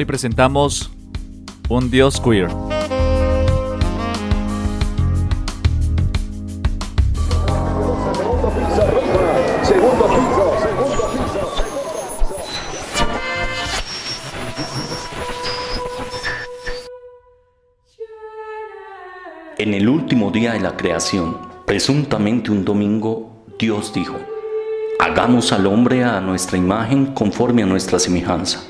Hoy presentamos un Dios queer. En el último día de la creación, presuntamente un domingo, Dios dijo, hagamos al hombre a nuestra imagen conforme a nuestra semejanza.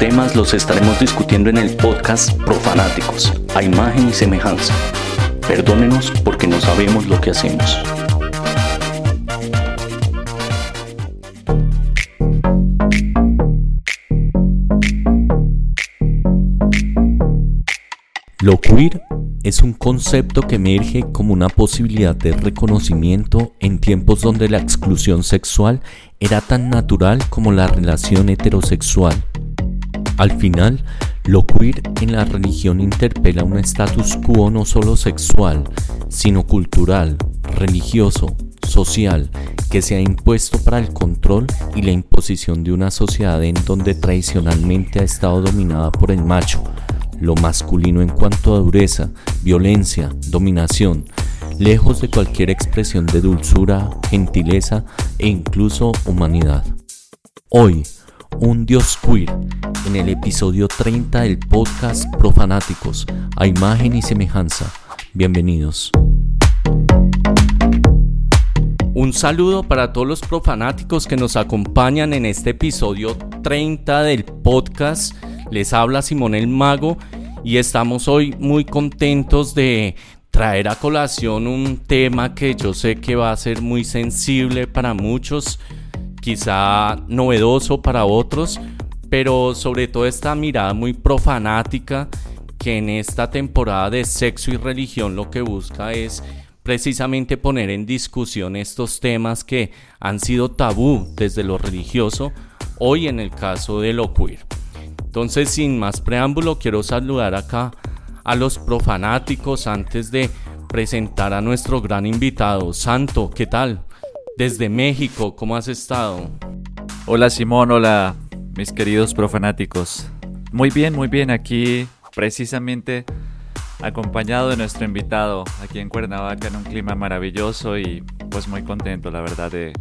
Temas los estaremos discutiendo en el podcast Profanáticos, a imagen y semejanza. Perdónenos porque no sabemos lo que hacemos. Lo queer es un concepto que emerge como una posibilidad de reconocimiento en tiempos donde la exclusión sexual era tan natural como la relación heterosexual. Al final, lo queer en la religión interpela un status quo no solo sexual, sino cultural, religioso, social, que se ha impuesto para el control y la imposición de una sociedad en donde tradicionalmente ha estado dominada por el macho, lo masculino en cuanto a dureza, violencia, dominación, lejos de cualquier expresión de dulzura, gentileza e incluso humanidad. Hoy, un Dios queer, en el episodio 30 del podcast Profanáticos, a imagen y semejanza. Bienvenidos. Un saludo para todos los profanáticos que nos acompañan en este episodio 30 del podcast. Les habla Simón el Mago y estamos hoy muy contentos de traer a colación un tema que yo sé que va a ser muy sensible para muchos, quizá novedoso para otros, pero sobre todo esta mirada muy profanática que en esta temporada de sexo y religión lo que busca es precisamente poner en discusión estos temas que han sido tabú desde lo religioso, hoy en el caso de lo queer. Entonces, sin más preámbulo, quiero saludar acá a los profanáticos antes de presentar a nuestro gran invitado. Santo, ¿qué tal? Desde México, ¿cómo has estado? Hola Simón, hola mis queridos profanáticos. Muy bien, muy bien, aquí precisamente acompañado de nuestro invitado aquí en Cuernavaca en un clima maravilloso y pues muy contento la verdad de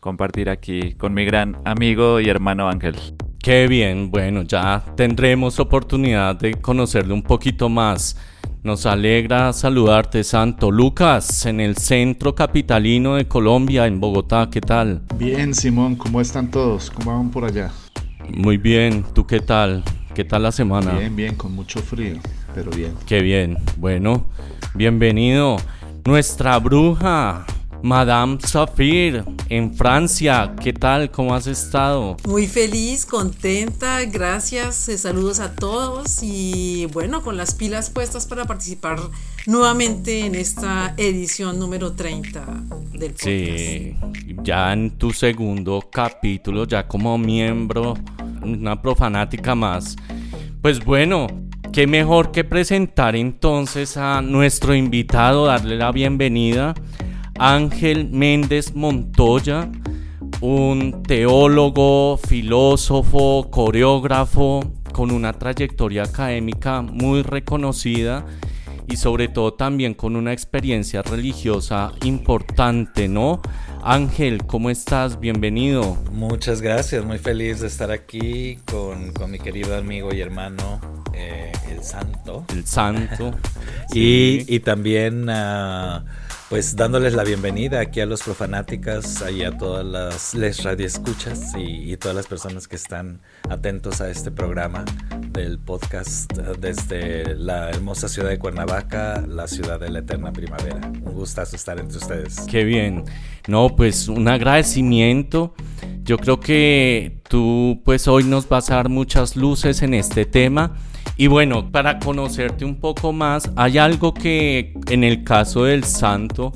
compartir aquí con mi gran amigo y hermano Ángel. Qué bien, bueno, ya tendremos oportunidad de conocerle un poquito más. Nos alegra saludarte, Santo Lucas, en el centro capitalino de Colombia, en Bogotá. ¿Qué tal? Bien, Simón, ¿cómo están todos? ¿Cómo van por allá? Muy bien, ¿tú qué tal? ¿Qué tal la semana? Bien, bien, con mucho frío, pero bien. Qué bien, bueno, bienvenido. Nuestra bruja, Madame Safir, en Francia. ¿Qué tal? ¿Cómo has estado? Muy feliz, contenta, gracias. Eh, saludos a todos y bueno, con las pilas puestas para participar nuevamente en esta edición número 30 del podcast. Sí, ya en tu segundo capítulo, ya como miembro, una profanática más. Pues bueno, qué mejor que presentar entonces a nuestro invitado, darle la bienvenida. Ángel Méndez Montoya, un teólogo, filósofo, coreógrafo con una trayectoria académica muy reconocida y sobre todo también con una experiencia religiosa importante, ¿no? Ángel, ¿cómo estás? Bienvenido. Muchas gracias, muy feliz de estar aquí con, mi querido amigo y hermano, eh, el Santo. El Santo. y, también... Uh, pues dándoles la bienvenida aquí a los profanáticas y a todas las les radioescuchas y, y todas las personas que están atentos a este programa del podcast desde la hermosa ciudad de Cuernavaca, la ciudad de la eterna primavera. Un gustazo estar entre ustedes. Qué bien. No, pues un agradecimiento. Yo creo que tú pues hoy nos vas a dar muchas luces en este tema. Y bueno, para conocerte un poco más, hay algo que en el caso del santo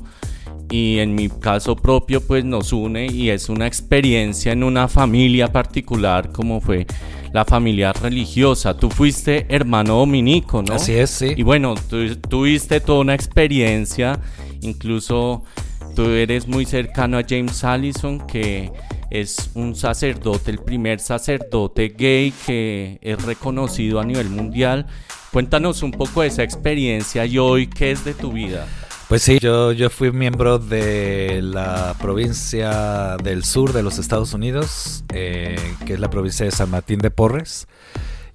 y en mi caso propio pues nos une y es una experiencia en una familia particular como fue la familia religiosa. Tú fuiste hermano dominico, ¿no? Así es, sí. Y bueno, tú tuviste toda una experiencia, incluso tú eres muy cercano a James Allison que es un sacerdote, el primer sacerdote gay que es reconocido a nivel mundial. Cuéntanos un poco de esa experiencia y hoy qué es de tu vida. Pues sí, yo, yo fui miembro de la provincia del sur de los Estados Unidos, eh, que es la provincia de San Martín de Porres.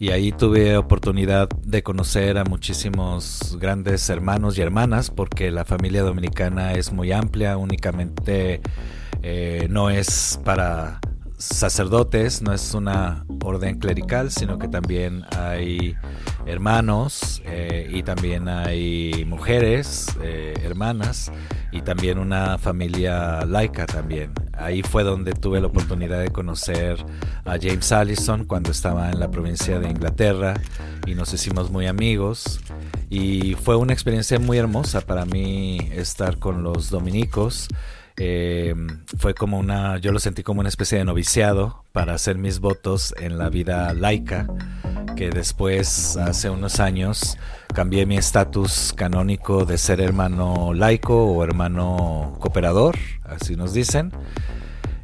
Y ahí tuve oportunidad de conocer a muchísimos grandes hermanos y hermanas, porque la familia dominicana es muy amplia, únicamente eh, no es para sacerdotes, no es una orden clerical, sino que también hay hermanos eh, y también hay mujeres, eh, hermanas y también una familia laica también. Ahí fue donde tuve la oportunidad de conocer a James Allison cuando estaba en la provincia de Inglaterra y nos hicimos muy amigos y fue una experiencia muy hermosa para mí estar con los dominicos. Eh, fue como una, yo lo sentí como una especie de noviciado para hacer mis votos en la vida laica, que después, hace unos años, cambié mi estatus canónico de ser hermano laico o hermano cooperador, así nos dicen,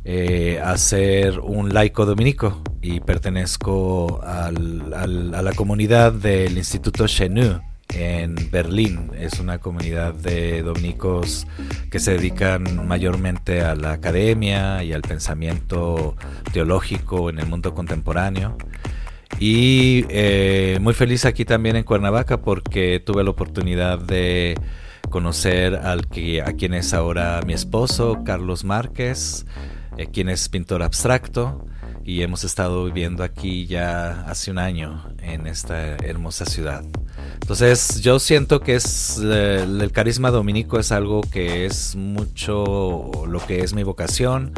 eh, a ser un laico dominico. Y pertenezco al, al, a la comunidad del Instituto Chenu en Berlín. Es una comunidad de dominicos que se dedican mayormente a la academia y al pensamiento teológico en el mundo contemporáneo. Y eh, muy feliz aquí también en Cuernavaca porque tuve la oportunidad de conocer al que, a quien es ahora mi esposo, Carlos Márquez, eh, quien es pintor abstracto y hemos estado viviendo aquí ya hace un año en esta hermosa ciudad. Entonces yo siento que es eh, el carisma dominico es algo que es mucho lo que es mi vocación,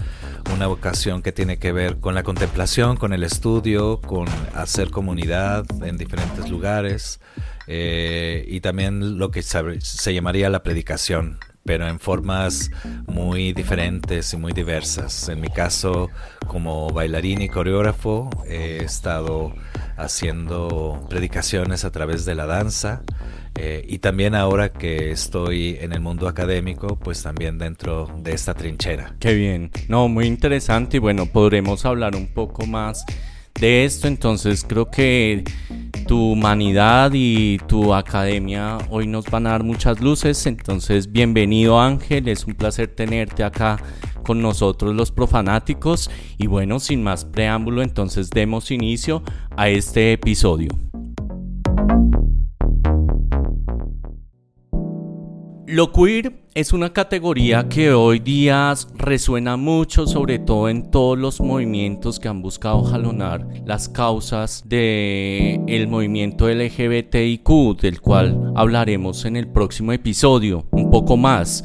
una vocación que tiene que ver con la contemplación, con el estudio, con hacer comunidad en diferentes lugares eh, y también lo que se llamaría la predicación, pero en formas muy diferentes y muy diversas. En mi caso, como bailarín y coreógrafo, he estado haciendo predicaciones a través de la danza eh, y también ahora que estoy en el mundo académico, pues también dentro de esta trinchera. Qué bien, no, muy interesante y bueno, podremos hablar un poco más de esto, entonces creo que tu humanidad y tu academia hoy nos van a dar muchas luces. Entonces, bienvenido Ángel, es un placer tenerte acá con nosotros los profanáticos. Y bueno, sin más preámbulo, entonces demos inicio a este episodio. Lo queer es una categoría que hoy día resuena mucho, sobre todo en todos los movimientos que han buscado jalonar las causas del el movimiento LGBTIQ, del cual hablaremos en el próximo episodio un poco más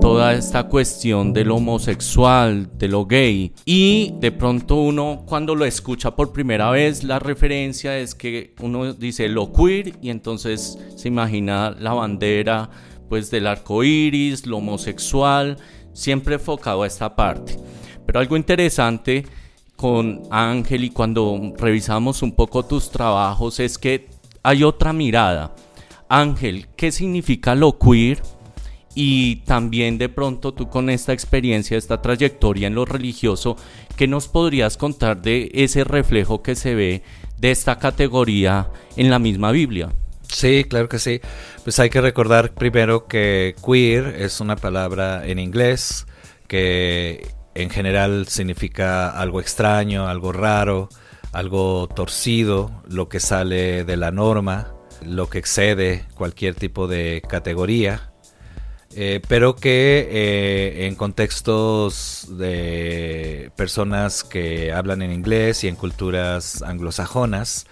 toda esta cuestión de lo homosexual, de lo gay. Y de pronto uno cuando lo escucha por primera vez, la referencia es que uno dice lo queer y entonces se imagina la bandera pues del arco iris, lo homosexual, siempre enfocado a esta parte. Pero algo interesante con Ángel y cuando revisamos un poco tus trabajos es que hay otra mirada. Ángel, ¿qué significa lo queer? Y también de pronto tú con esta experiencia, esta trayectoria en lo religioso, ¿qué nos podrías contar de ese reflejo que se ve de esta categoría en la misma Biblia? Sí, claro que sí. Pues hay que recordar primero que queer es una palabra en inglés que en general significa algo extraño, algo raro, algo torcido, lo que sale de la norma, lo que excede cualquier tipo de categoría. eh, pero que eh, en contextos de personas que hablan en inglés y en culturas anglosajonas,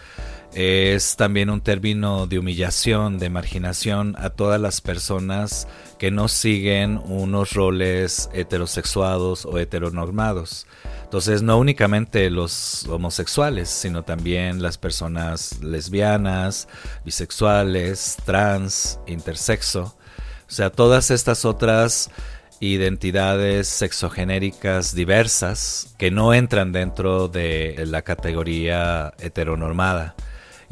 es también un término de humillación, de marginación a todas las personas que no siguen unos roles heterosexuados o heteronormados. Entonces, no únicamente los homosexuales, sino también las personas lesbianas, bisexuales, trans, intersexo. O sea, todas estas otras identidades sexogenéricas diversas que no entran dentro de la categoría heteronormada.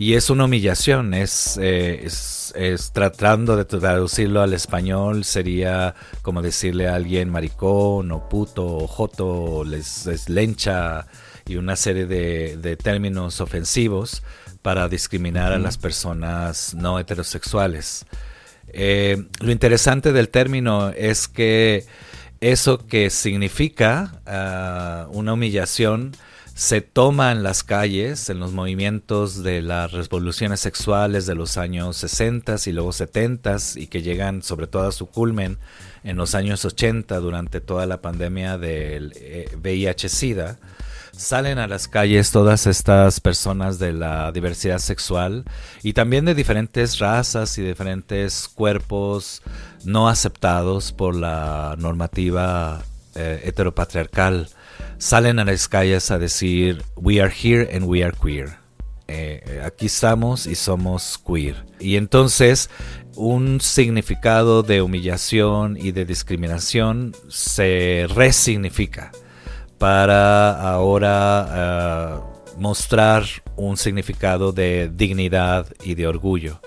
Y es una humillación, es, eh, es, tratando de traducirlo al español, sería como decirle a alguien maricón o puto o joto o les, lencha y una serie de, términos ofensivos para discriminar a las personas no heterosexuales. Eh, lo interesante del término es que eso que significa ah, una humillación se toma en las calles, en los movimientos de las revoluciones sexuales de los años 60 y luego 70 y que llegan sobre todo a su culmen en los años 80 durante toda la pandemia del VIH-Sida. Eh, Salen a las calles todas estas personas de la diversidad sexual y también de diferentes razas y diferentes cuerpos no aceptados por la normativa eh, heteropatriarcal salen a las calles a decir we are here and we are queer. Eh, aquí estamos y somos queer. Y entonces un significado de humillación y de discriminación se resignifica para ahora eh, mostrar un significado de dignidad y de orgullo.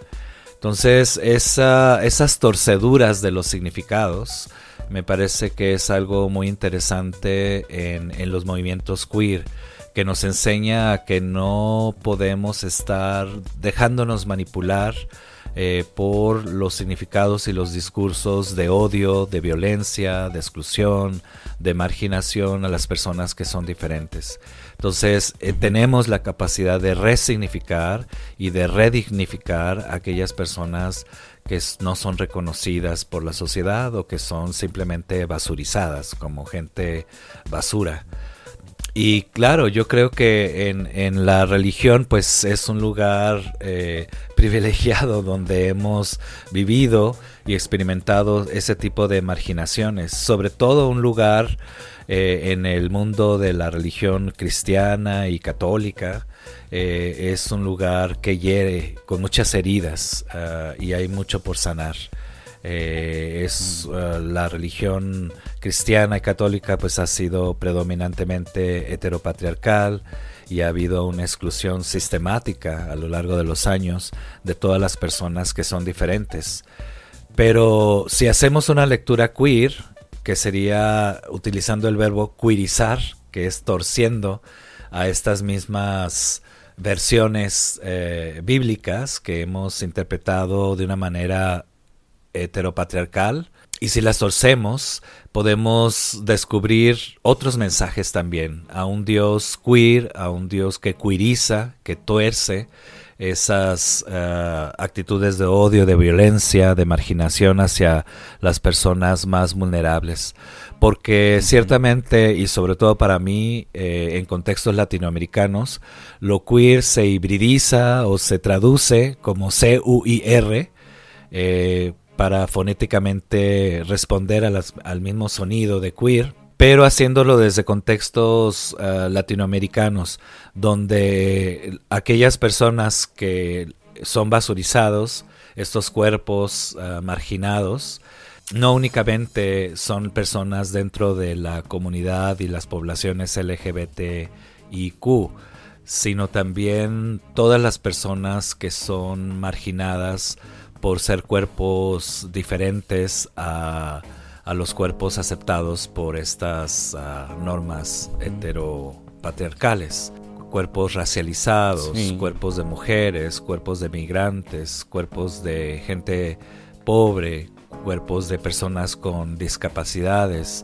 Entonces esas torceduras de los significados me parece que es algo muy interesante en, los movimientos queer que nos enseña que no podemos estar dejándonos manipular eh, por los significados y los discursos de odio, de violencia, de exclusión, de marginación a las personas que son diferentes. Entonces, eh, tenemos la capacidad de resignificar y de redignificar a aquellas personas que no son reconocidas por la sociedad o que son simplemente basurizadas como gente basura. Y claro, yo creo que en, la religión pues es un lugar eh, privilegiado donde hemos vivido y experimentado ese tipo de marginaciones, sobre todo un lugar eh, en el mundo de la religión cristiana y católica, eh, es un lugar que hiere con muchas heridas ah, y hay mucho por sanar. Eh, es ah, la religión cristiana y católica pues ha sido predominantemente heteropatriarcal y ha habido una exclusión sistemática a lo largo de los años de todas las personas que son diferentes. Pero si hacemos una lectura queer, que sería utilizando el verbo queerizar, que es torciendo a estas mismas versiones eh, bíblicas que hemos interpretado de una manera heteropatriarcal. Y si las torcemos, podemos descubrir otros mensajes también, a un Dios queer, a un Dios que queeriza, que tuerce esas eh, actitudes de odio, de violencia, de marginación hacia las personas más vulnerables. Porque ciertamente, y sobre todo para mí, eh, en contextos latinoamericanos, lo queer se hibridiza o se traduce como C-U-I-R eh, para fonéticamente responder al mismo sonido de queer, pero haciéndolo desde contextos eh, latinoamericanos, donde aquellas personas que son basurizados, estos cuerpos marginados, no únicamente son personas dentro de la comunidad y las poblaciones LGBTIQ, sino también todas las personas que son marginadas por ser cuerpos diferentes a, los cuerpos aceptados por estas ah, normas heteropatriarcales. Cuerpos racializados, cuerpos de mujeres, cuerpos de migrantes, cuerpos de gente pobre, cuerpos de personas con discapacidades.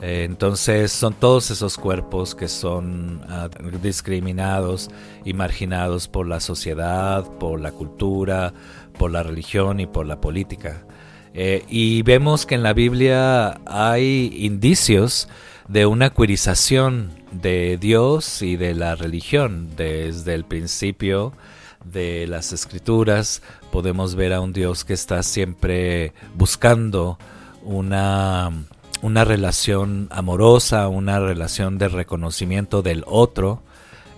Eh, entonces son todos esos cuerpos que son ah, discriminados y marginados por la sociedad, por la cultura, por la religión y por la política. Eh, y vemos que en la Biblia hay indicios de una cuirización de Dios y de la religión. Desde el principio de las escrituras podemos ver a un Dios que está siempre buscando una, una relación amorosa, una relación de reconocimiento del otro,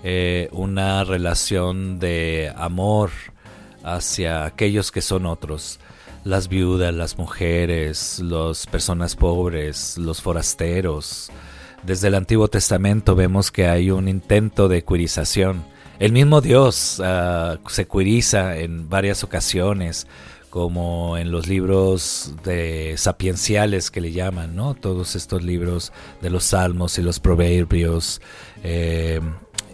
eh, una relación de amor hacia aquellos que son otros las viudas, las mujeres, las personas pobres, los forasteros. Desde el Antiguo Testamento vemos que hay un intento de cuirización. El mismo Dios ah, se cuiriza en varias ocasiones, como en los libros de sapienciales que le llaman, ¿no? Todos estos libros de los salmos y los proverbios, eh,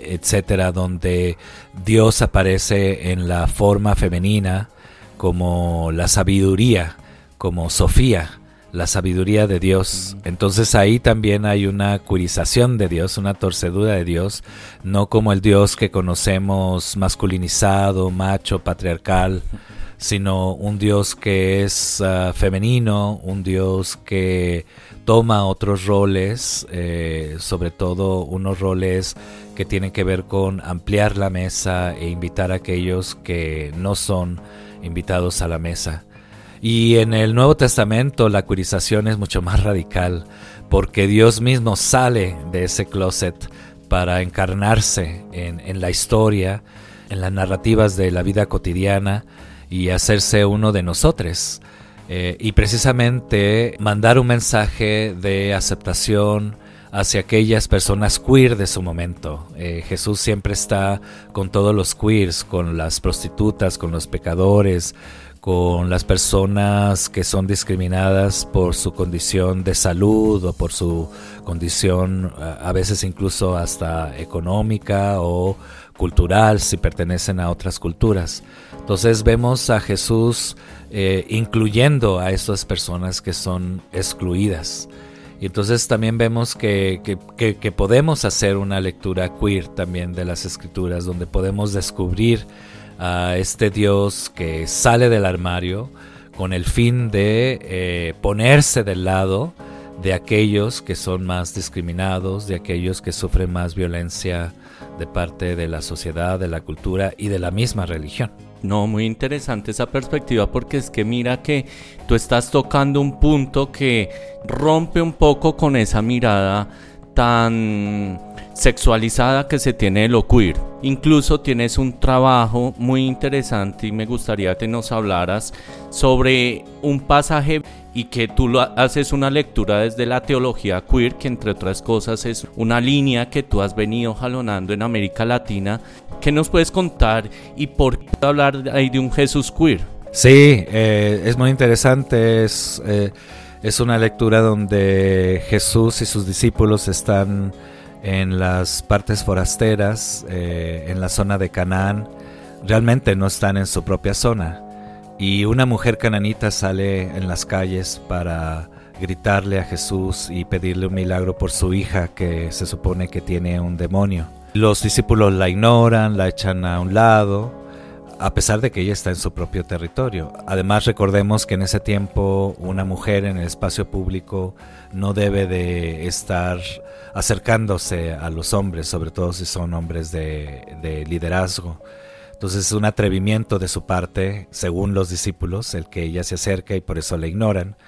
etcétera, donde Dios aparece en la forma femenina como la sabiduría, como Sofía, la sabiduría de Dios. Entonces ahí también hay una curización de Dios, una torcedura de Dios, no como el Dios que conocemos masculinizado, macho, patriarcal, sino un Dios que es ah, femenino, un Dios que toma otros roles, eh, sobre todo unos roles que tienen que ver con ampliar la mesa e invitar a aquellos que no son invitados a la mesa. Y en el Nuevo Testamento la curización es mucho más radical, porque Dios mismo sale de ese closet para encarnarse en, la historia, en las narrativas de la vida cotidiana y hacerse uno de nosotros. Eh, y precisamente mandar un mensaje de aceptación, hacia aquellas personas queer de su momento. Eh, Jesús siempre está con todos los queers, con las prostitutas, con los pecadores, con las personas que son discriminadas por su condición de salud o por su condición a veces incluso hasta económica o cultural si pertenecen a otras culturas. Entonces vemos a Jesús eh, incluyendo a estas personas que son excluidas. Y entonces también vemos que, que, podemos hacer una lectura queer también de las escrituras, donde podemos descubrir a este Dios que sale del armario con el fin de eh, ponerse del lado de aquellos que son más discriminados, de aquellos que sufren más violencia de parte de la sociedad, de la cultura y de la misma religión. No, muy interesante esa perspectiva porque es que mira que tú estás tocando un punto que rompe un poco con esa mirada tan sexualizada que se tiene de lo queer. Incluso tienes un trabajo muy interesante y me gustaría que nos hablaras sobre un pasaje y que tú haces una lectura desde la teología queer, que entre otras cosas es una línea que tú has venido jalonando en América Latina. ¿Qué nos puedes contar y por qué hablar ahí de un Jesús queer? Sí, eh, es muy interesante, es, eh, es una lectura donde Jesús y sus discípulos están en las partes forasteras, eh, en la zona de Canaán, realmente no están en su propia zona y una mujer cananita sale en las calles para gritarle a Jesús y pedirle un milagro por su hija que se supone que tiene un demonio. Los discípulos la ignoran, la echan a un lado, a pesar de que ella está en su propio territorio. Además recordemos que en ese tiempo una mujer en el espacio público no debe de estar acercándose a los hombres, sobre todo si son hombres de, de liderazgo. Entonces es un atrevimiento de su parte, según los discípulos, el que ella se acerca y por eso la ignoran.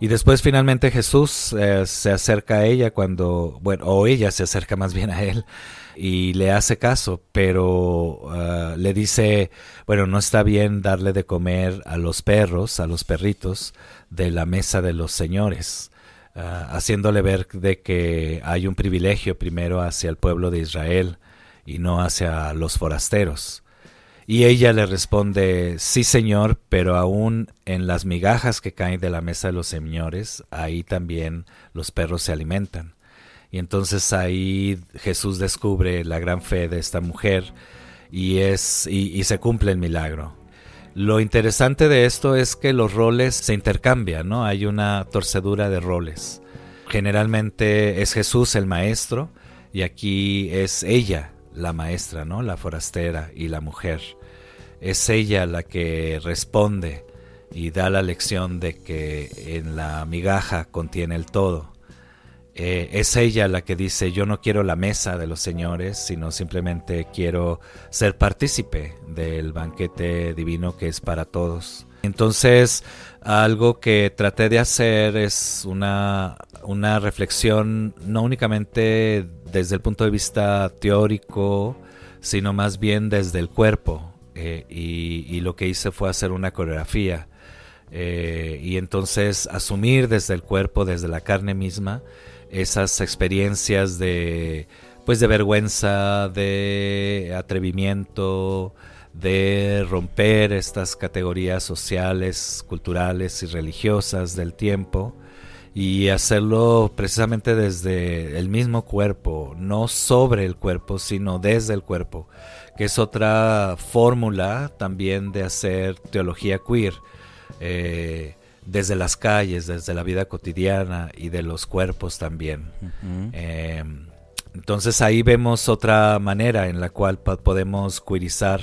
Y después finalmente Jesús eh, se acerca a ella cuando, bueno, o ella se acerca más bien a él y le hace caso, pero ah, le dice, bueno, no está bien darle de comer a los perros, a los perritos de la mesa de los señores, ah, haciéndole ver de que hay un privilegio primero hacia el pueblo de Israel y no hacia los forasteros. Y ella le responde, sí señor, pero aún en las migajas que caen de la mesa de los señores, ahí también los perros se alimentan. Y entonces ahí Jesús descubre la gran fe de esta mujer y, es, y, se cumple el milagro. Lo interesante de esto es que los roles se intercambian, ¿no? Hay una torcedura de roles. Generalmente es Jesús el maestro y aquí es ella la maestra, ¿no? La forastera y la mujer. Es ella la que responde y da la lección de que en la migaja contiene el todo. Eh, es ella la que dice yo no quiero la mesa de los señores, sino simplemente quiero ser partícipe del banquete divino que es para todos. Entonces, algo que traté de hacer es una, una reflexión no únicamente desde el punto de vista teórico, sino más bien desde el cuerpo. Eh, y, lo que hice fue hacer una coreografía. Eh, y entonces asumir desde el cuerpo, desde la carne misma, esas experiencias de pues de vergüenza, de atrevimiento, de romper estas categorías sociales, culturales y religiosas del tiempo y hacerlo precisamente desde el mismo cuerpo, no sobre el cuerpo, sino desde el cuerpo, que es otra fórmula también de hacer teología queer. Eh, desde las calles, desde la vida cotidiana y de los cuerpos también. Em, entonces ahí vemos otra manera en la cual podemos queerizar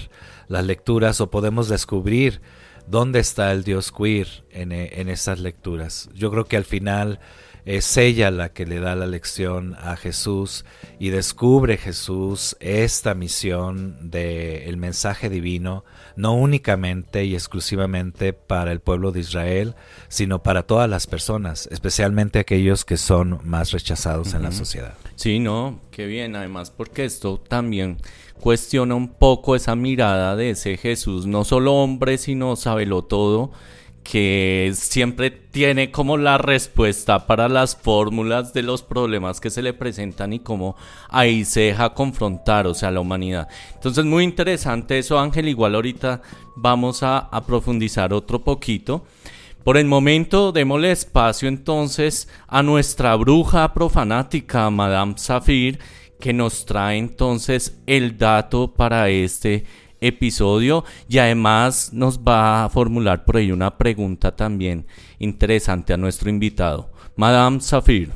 las lecturas o podemos descubrir dónde está el Dios queer en, en esas lecturas. Yo creo que al final es ella la que le da la lección a Jesús y descubre Jesús esta misión del mensaje divino, no únicamente y exclusivamente para el pueblo de Israel, sino para todas las personas, especialmente aquellos que son más rechazados en la sociedad. Sí, no, qué bien, además porque esto también cuestiona un poco esa mirada de ese Jesús, no solo hombre, sino sabelo todo que siempre tiene como la respuesta para las fórmulas de los problemas que se le presentan y cómo ahí se deja confrontar, o sea, la humanidad. Entonces, muy interesante eso, Ángel. Igual ahorita vamos a, a profundizar otro poquito. Por el momento, démosle espacio entonces a nuestra bruja profanática, Madame Safir, que nos trae entonces el dato para este episodio y además nos va a formular por ahí una pregunta también interesante a nuestro invitado. Madame Safir.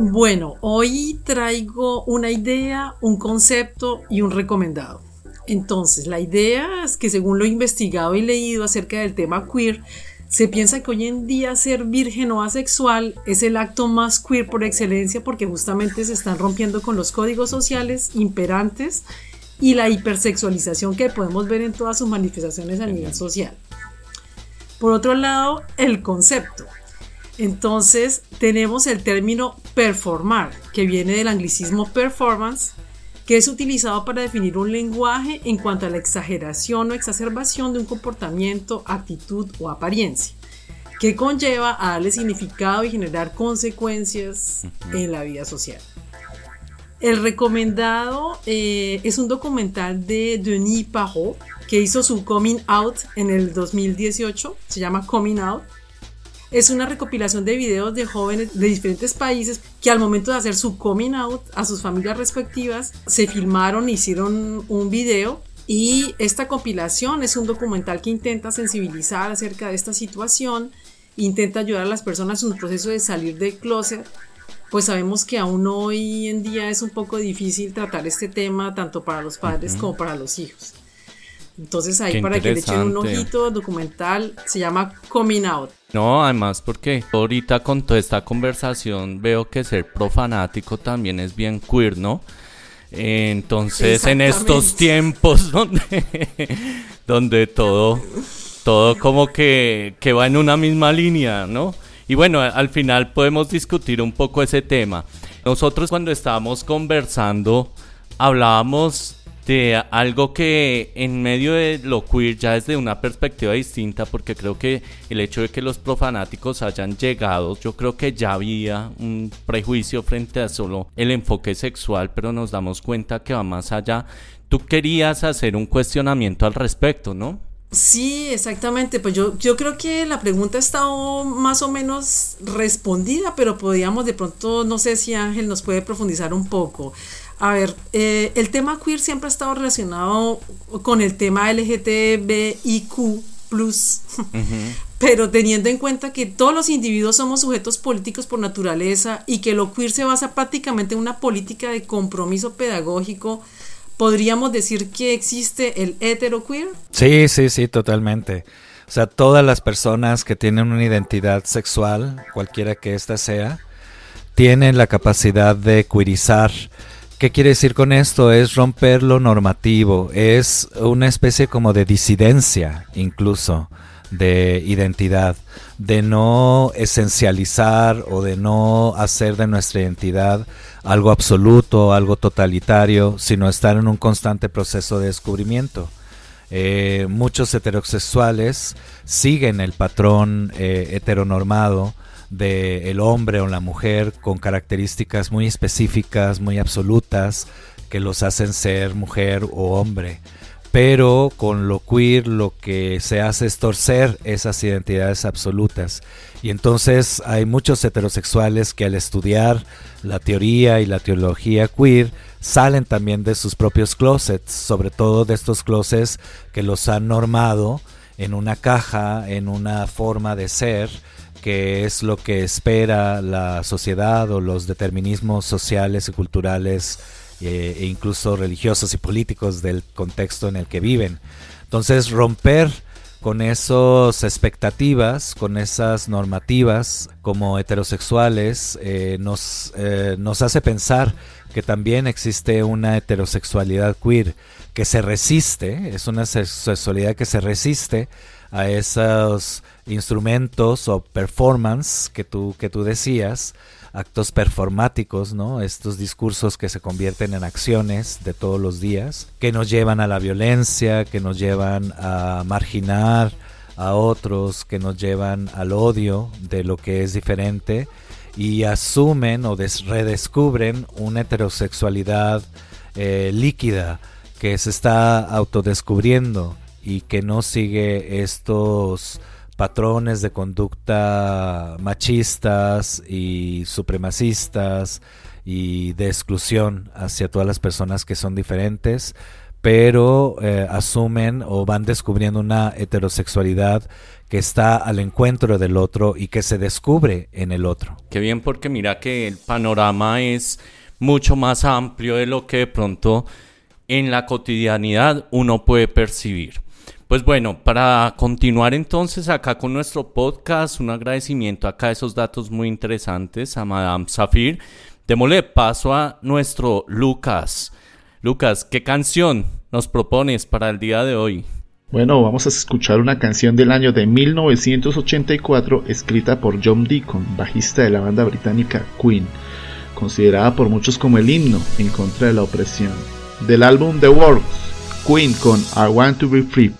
Bueno, hoy traigo una idea, un concepto y un recomendado. Entonces, la idea es que según lo investigado y leído acerca del tema queer, se piensa que hoy en día ser virgen o asexual es el acto más queer por excelencia porque justamente se están rompiendo con los códigos sociales imperantes y la hipersexualización que podemos ver en todas sus manifestaciones a nivel social. Por otro lado, el concepto. Entonces tenemos el término performar, que viene del anglicismo performance, que es utilizado para definir un lenguaje en cuanto a la exageración o exacerbación de un comportamiento, actitud o apariencia, que conlleva a darle significado y generar consecuencias en la vida social. El recomendado eh, es un documental de Denis Parot, que hizo su coming out en el 2018, se llama Coming Out, es una recopilación de videos de jóvenes de diferentes países que al momento de hacer su coming out a sus familias respectivas se filmaron, hicieron un video y esta compilación es un documental que intenta sensibilizar acerca de esta situación, intenta ayudar a las personas en su proceso de salir del closet, pues sabemos que aún hoy en día es un poco difícil tratar este tema tanto para los padres como para los hijos. Entonces ahí para que le echen un ojito documental, se llama Coming Out. No, además porque ahorita con toda esta conversación veo que ser profanático también es bien queer, ¿no? Entonces en estos tiempos donde, donde todo, todo como que, que va en una misma línea, ¿no? Y bueno, al final podemos discutir un poco ese tema. Nosotros cuando estábamos conversando hablábamos de algo que en medio de lo queer ya desde una perspectiva distinta, porque creo que el hecho de que los profanáticos hayan llegado, yo creo que ya había un prejuicio frente a solo el enfoque sexual, pero nos damos cuenta que va más allá. Tú querías hacer un cuestionamiento al respecto, ¿no? Sí, exactamente. Pues yo, yo creo que la pregunta está más o menos respondida, pero podríamos de pronto, no sé si Ángel nos puede profundizar un poco. A ver, eh, el tema queer siempre ha estado relacionado con el tema LGTBIQ, pero teniendo en cuenta que todos los individuos somos sujetos políticos por naturaleza y que lo queer se basa prácticamente en una política de compromiso pedagógico ¿podríamos decir que existe el heteroqueer? Sí, sí, sí, totalmente. O sea, todas las personas que tienen una identidad sexual, cualquiera que ésta sea, tienen la capacidad de queerizar. ¿Qué quiere decir con esto? Es romper lo normativo, es una especie como de disidencia incluso de identidad, de no esencializar o de no hacer de nuestra identidad algo absoluto, algo totalitario, sino estar en un constante proceso de descubrimiento. Eh, muchos heterosexuales siguen el patrón eh, heteronormado de el hombre o la mujer con características muy específicas, muy absolutas, que los hacen ser mujer o hombre. Pero con lo queer lo que se hace es torcer esas identidades absolutas. Y entonces hay muchos heterosexuales que al estudiar la teoría y la teología queer salen también de sus propios closets, sobre todo de estos closets que los han normado en una caja, en una forma de ser, que es lo que espera la sociedad o los determinismos sociales y culturales eh, e incluso religiosos y políticos del contexto en el que viven. Entonces romper con esas expectativas, con esas normativas como heterosexuales, eh, nos, eh, nos hace pensar que también existe una heterosexualidad queer que se resiste, es una sexualidad que se resiste a esos instrumentos o performance que tú, que tú decías, actos performáticos, ¿no? Estos discursos que se convierten en acciones de todos los días, que nos llevan a la violencia, que nos llevan a marginar a otros, que nos llevan al odio de lo que es diferente y asumen o redescubren una heterosexualidad eh, líquida que se está autodescubriendo y que no sigue estos patrones de conducta machistas y supremacistas y de exclusión hacia todas las personas que son diferentes, pero eh, asumen o van descubriendo una heterosexualidad que está al encuentro del otro y que se descubre en el otro. Qué bien porque mira que el panorama es mucho más amplio de lo que de pronto en la cotidianidad uno puede percibir. Pues bueno, para continuar entonces acá con nuestro podcast, un agradecimiento acá a esos datos muy interesantes a Madame Zafir. Démosle paso a nuestro Lucas. Lucas, ¿qué canción nos propones para el día de hoy? Bueno, vamos a escuchar una canción del año de 1984 escrita por John Deacon, bajista de la banda británica Queen, considerada por muchos como el himno en contra de la opresión. Del álbum The Works, Queen con I Want to Be Free.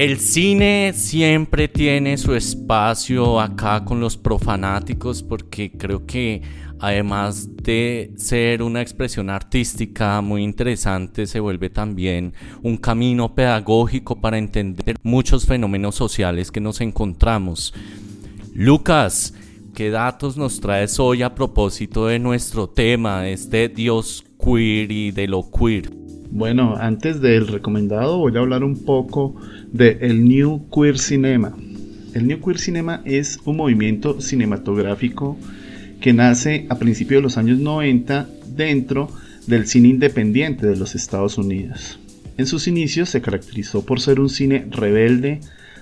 El cine siempre tiene su espacio acá con los profanáticos porque creo que además de ser una expresión artística muy interesante, se vuelve también un camino pedagógico para entender muchos fenómenos sociales que nos encontramos. Lucas, ¿qué datos nos traes hoy a propósito de nuestro tema, este Dios queer y de lo queer? Bueno, antes del recomendado voy a hablar un poco de el New Queer Cinema. El New Queer Cinema es un movimiento cinematográfico que nace a principios de los años 90 dentro del cine independiente de los Estados Unidos. En sus inicios se caracterizó por ser un cine rebelde,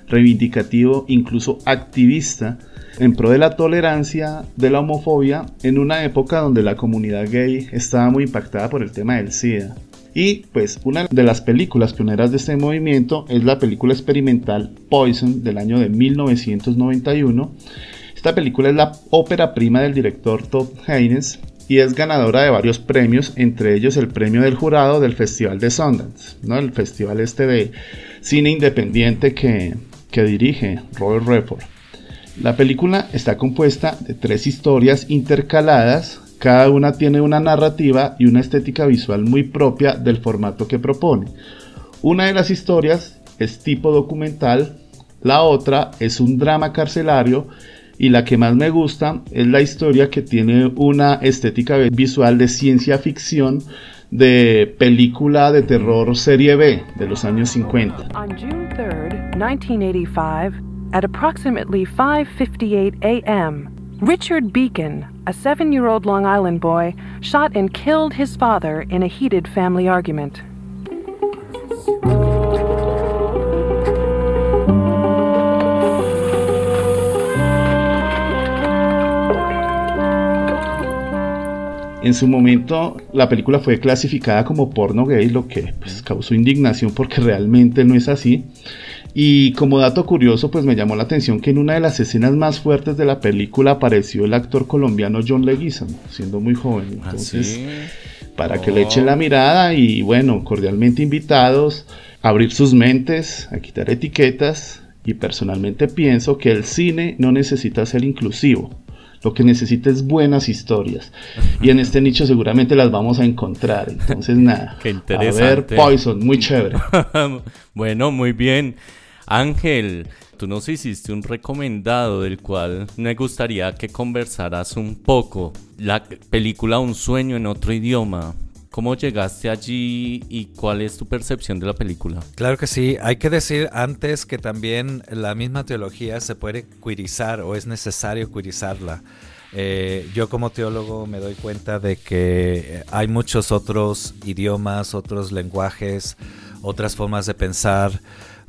reivindicativo, incluso activista, en pro de la tolerancia, de la homofobia, en una época donde la comunidad gay estaba muy impactada por el tema del SIDA. Y pues una de las películas pioneras de este movimiento es la película experimental Poison del año de 1991. Esta película es la ópera prima del director Todd Haynes y es ganadora de varios premios, entre ellos el premio del jurado del Festival de Sundance, ¿no? el festival este de cine independiente que, que dirige Robert Redford. La película está compuesta de tres historias intercaladas cada una tiene una narrativa y una estética visual muy propia del formato que propone. Una de las historias es tipo documental, la otra es un drama carcelario y la que más me gusta es la historia que tiene una estética visual de ciencia ficción de película de terror serie B de los años 50. On June 3, 1985, at approximately 5:58 a.m., Richard Beacon, a seven year old Long Island boy, shot and killed his father in a heated family argument. En su momento, la película fue clasificada como porno gay, lo que pues, causó indignación porque realmente no es así. Y como dato curioso, pues me llamó la atención que en una de las escenas más fuertes de la película apareció el actor colombiano John Leguizamo, siendo muy joven. ¿Ah, Entonces, para que le echen la oh. mirada y bueno, cordialmente invitados a abrir sus mentes, a quitar etiquetas. Y personalmente pienso que el cine no necesita ser inclusivo. Lo que necesita es buenas historias. Y en este nicho seguramente las vamos a encontrar. Entonces, nada. Qué interesante. A ver, Poison, muy chévere. bueno, muy bien. Ángel, tú nos hiciste un recomendado del cual me gustaría que conversaras un poco. La película Un sueño en otro idioma. ¿Cómo llegaste allí y cuál es tu percepción de la película? Claro que sí, hay que decir antes que también la misma teología se puede cuirizar o es necesario cuirizarla. Eh, yo como teólogo me doy cuenta de que hay muchos otros idiomas, otros lenguajes, otras formas de pensar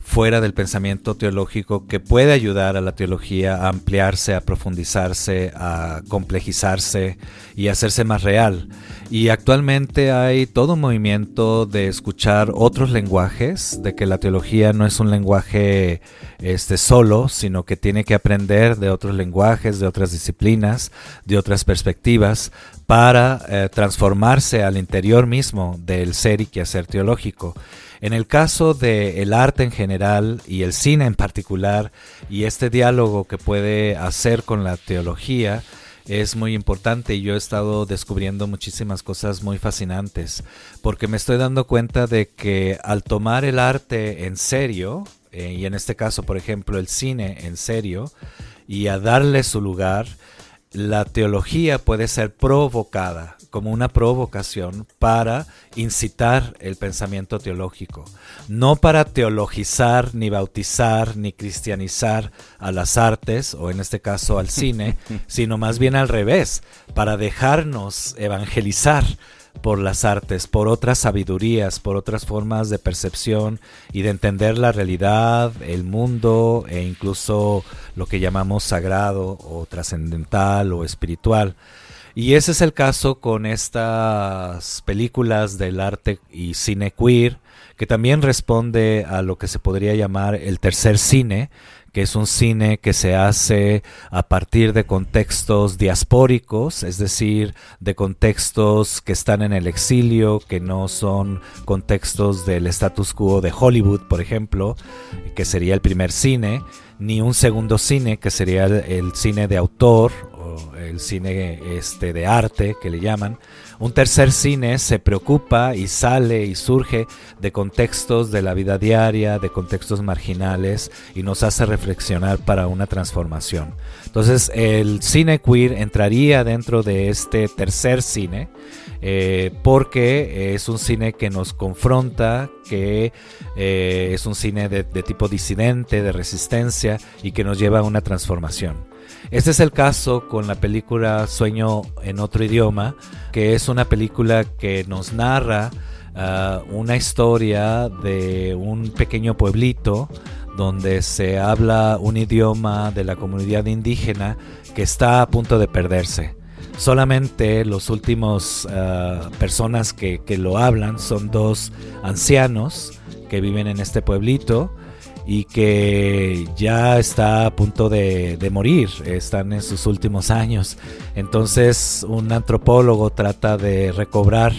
fuera del pensamiento teológico que puede ayudar a la teología a ampliarse, a profundizarse, a complejizarse y hacerse más real. Y actualmente hay todo un movimiento de escuchar otros lenguajes, de que la teología no es un lenguaje este, solo, sino que tiene que aprender de otros lenguajes, de otras disciplinas, de otras perspectivas, para eh, transformarse al interior mismo del ser y quehacer teológico. En el caso del arte en general y el cine en particular, y este diálogo que puede hacer con la teología, es muy importante y yo he estado descubriendo muchísimas cosas muy fascinantes, porque me estoy dando cuenta de que al tomar el arte en serio, eh, y en este caso, por ejemplo, el cine en serio, y a darle su lugar, la teología puede ser provocada como una provocación para incitar el pensamiento teológico, no para teologizar, ni bautizar, ni cristianizar a las artes, o en este caso al cine, sino más bien al revés, para dejarnos evangelizar por las artes, por otras sabidurías, por otras formas de percepción y de entender la realidad, el mundo e incluso lo que llamamos sagrado o trascendental o espiritual. Y ese es el caso con estas películas del arte y cine queer que también responde a lo que se podría llamar el tercer cine, que es un cine que se hace a partir de contextos diaspóricos, es decir, de contextos que están en el exilio, que no son contextos del status quo de Hollywood, por ejemplo, que sería el primer cine, ni un segundo cine, que sería el, cine de autor el cine este, de arte, que le llaman, un tercer cine se preocupa y sale y surge de contextos de la vida diaria, de contextos marginales y nos hace reflexionar para una transformación. Entonces el cine queer entraría dentro de este tercer cine eh, porque es un cine que nos confronta, que eh, es un cine de tipo disidente, de resistencia y que nos lleva a una transformación. Este es el caso con la película Sueño en otro idioma, que es una película que nos narra ah, una historia de un pequeño pueblito donde se habla un idioma de la comunidad indígena que está a punto de perderse. Solamente los últimos ah, personas que, que lo hablan son dos ancianos que viven en este pueblito y que ya está a punto de, morir, están en sus últimos años. Entonces un antropólogo trata de recobrar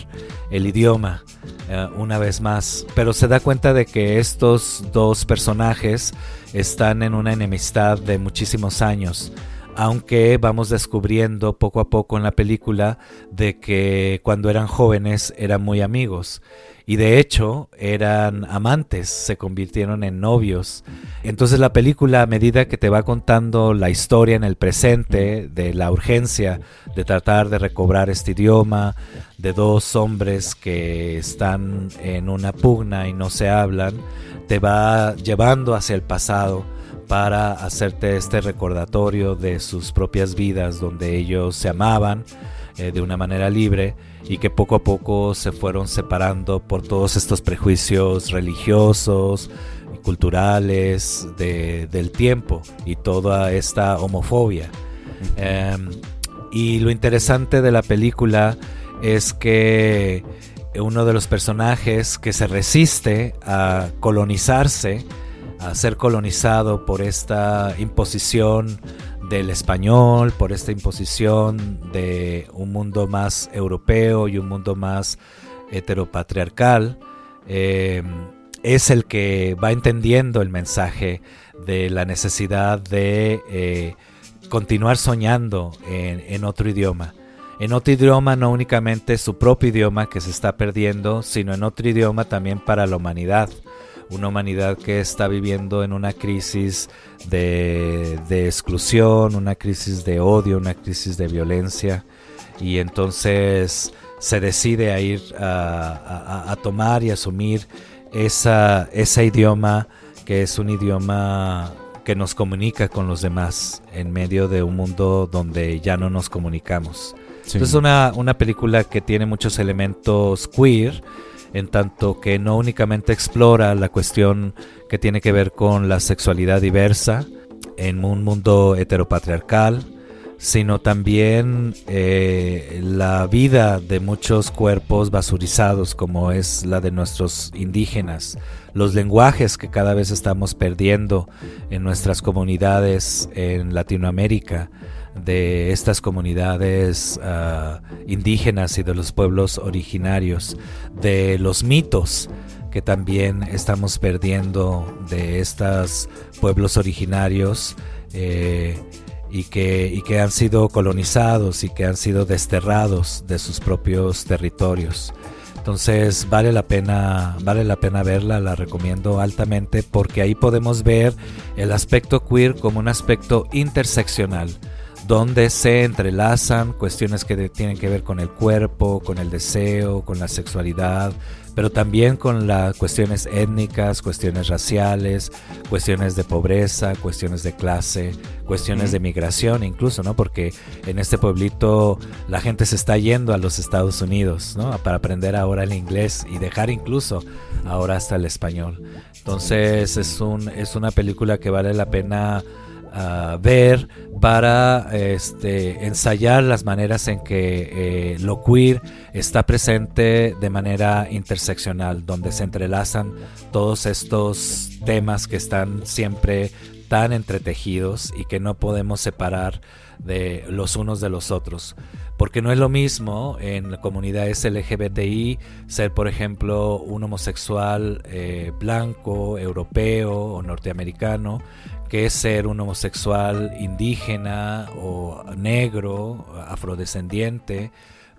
el idioma eh, una vez más, pero se da cuenta de que estos dos personajes están en una enemistad de muchísimos años aunque vamos descubriendo poco a poco en la película de que cuando eran jóvenes eran muy amigos y de hecho eran amantes, se convirtieron en novios. Entonces la película a medida que te va contando la historia en el presente de la urgencia de tratar de recobrar este idioma, de dos hombres que están en una pugna y no se hablan, te va llevando hacia el pasado para hacerte este recordatorio de sus propias vidas donde ellos se amaban eh, de una manera libre y que poco a poco se fueron separando por todos estos prejuicios religiosos y culturales del tiempo y toda esta homofobia. Em, y lo interesante de la película es que uno de los personajes que se resiste a colonizarse, a ser colonizado por esta imposición del español, por esta imposición de un mundo más europeo y un mundo más heteropatriarcal, eh, es el que va entendiendo el mensaje de la necesidad de eh, continuar soñando en otro idioma. En otro idioma, no únicamente su propio idioma que se está perdiendo, sino en otro idioma también para la humanidad una humanidad que está viviendo en una crisis de, exclusión, una crisis de odio, una crisis de violencia y entonces se decide a ir a, tomar y asumir esa, ese idioma que es un idioma que nos comunica con los demás en medio de un mundo donde ya no nos comunicamos. Es una, una película que tiene muchos elementos queer, en tanto que no únicamente explora la cuestión que tiene que ver con la sexualidad diversa en un mundo heteropatriarcal, sino también eh, la vida de muchos cuerpos basurizados como es la de nuestros indígenas, los lenguajes que cada vez estamos perdiendo en nuestras comunidades en Latinoamérica, de estas comunidades ah, indígenas y de los pueblos originarios, de los mitos que también estamos perdiendo de estos pueblos originarios eh, y, que, y que han sido colonizados y que han sido desterrados de sus propios territorios. Entonces vale la pena, vale la pena verla, la recomiendo altamente porque ahí podemos ver el aspecto queer como un aspecto interseccional donde se entrelazan cuestiones que tienen que ver con el cuerpo, con el deseo, con la sexualidad, pero también con las cuestiones étnicas, cuestiones raciales, cuestiones de pobreza, cuestiones de clase, cuestiones de migración incluso, ¿no? Porque en este pueblito la gente se está yendo a los Estados Unidos, ¿no? Para aprender ahora el inglés y dejar incluso ahora hasta el español. Entonces es, un, es una película que vale la pena ver para este, ensayar las maneras en que eh, lo queer está presente de manera interseccional, donde se entrelazan todos estos temas que están siempre tan entretejidos y que no podemos separar de los unos de los otros. Porque no es lo mismo en la comunidad LGBTI ser, por ejemplo, un homosexual eh, blanco, europeo o norteamericano, que es ser un homosexual indígena o negro, afrodescendiente,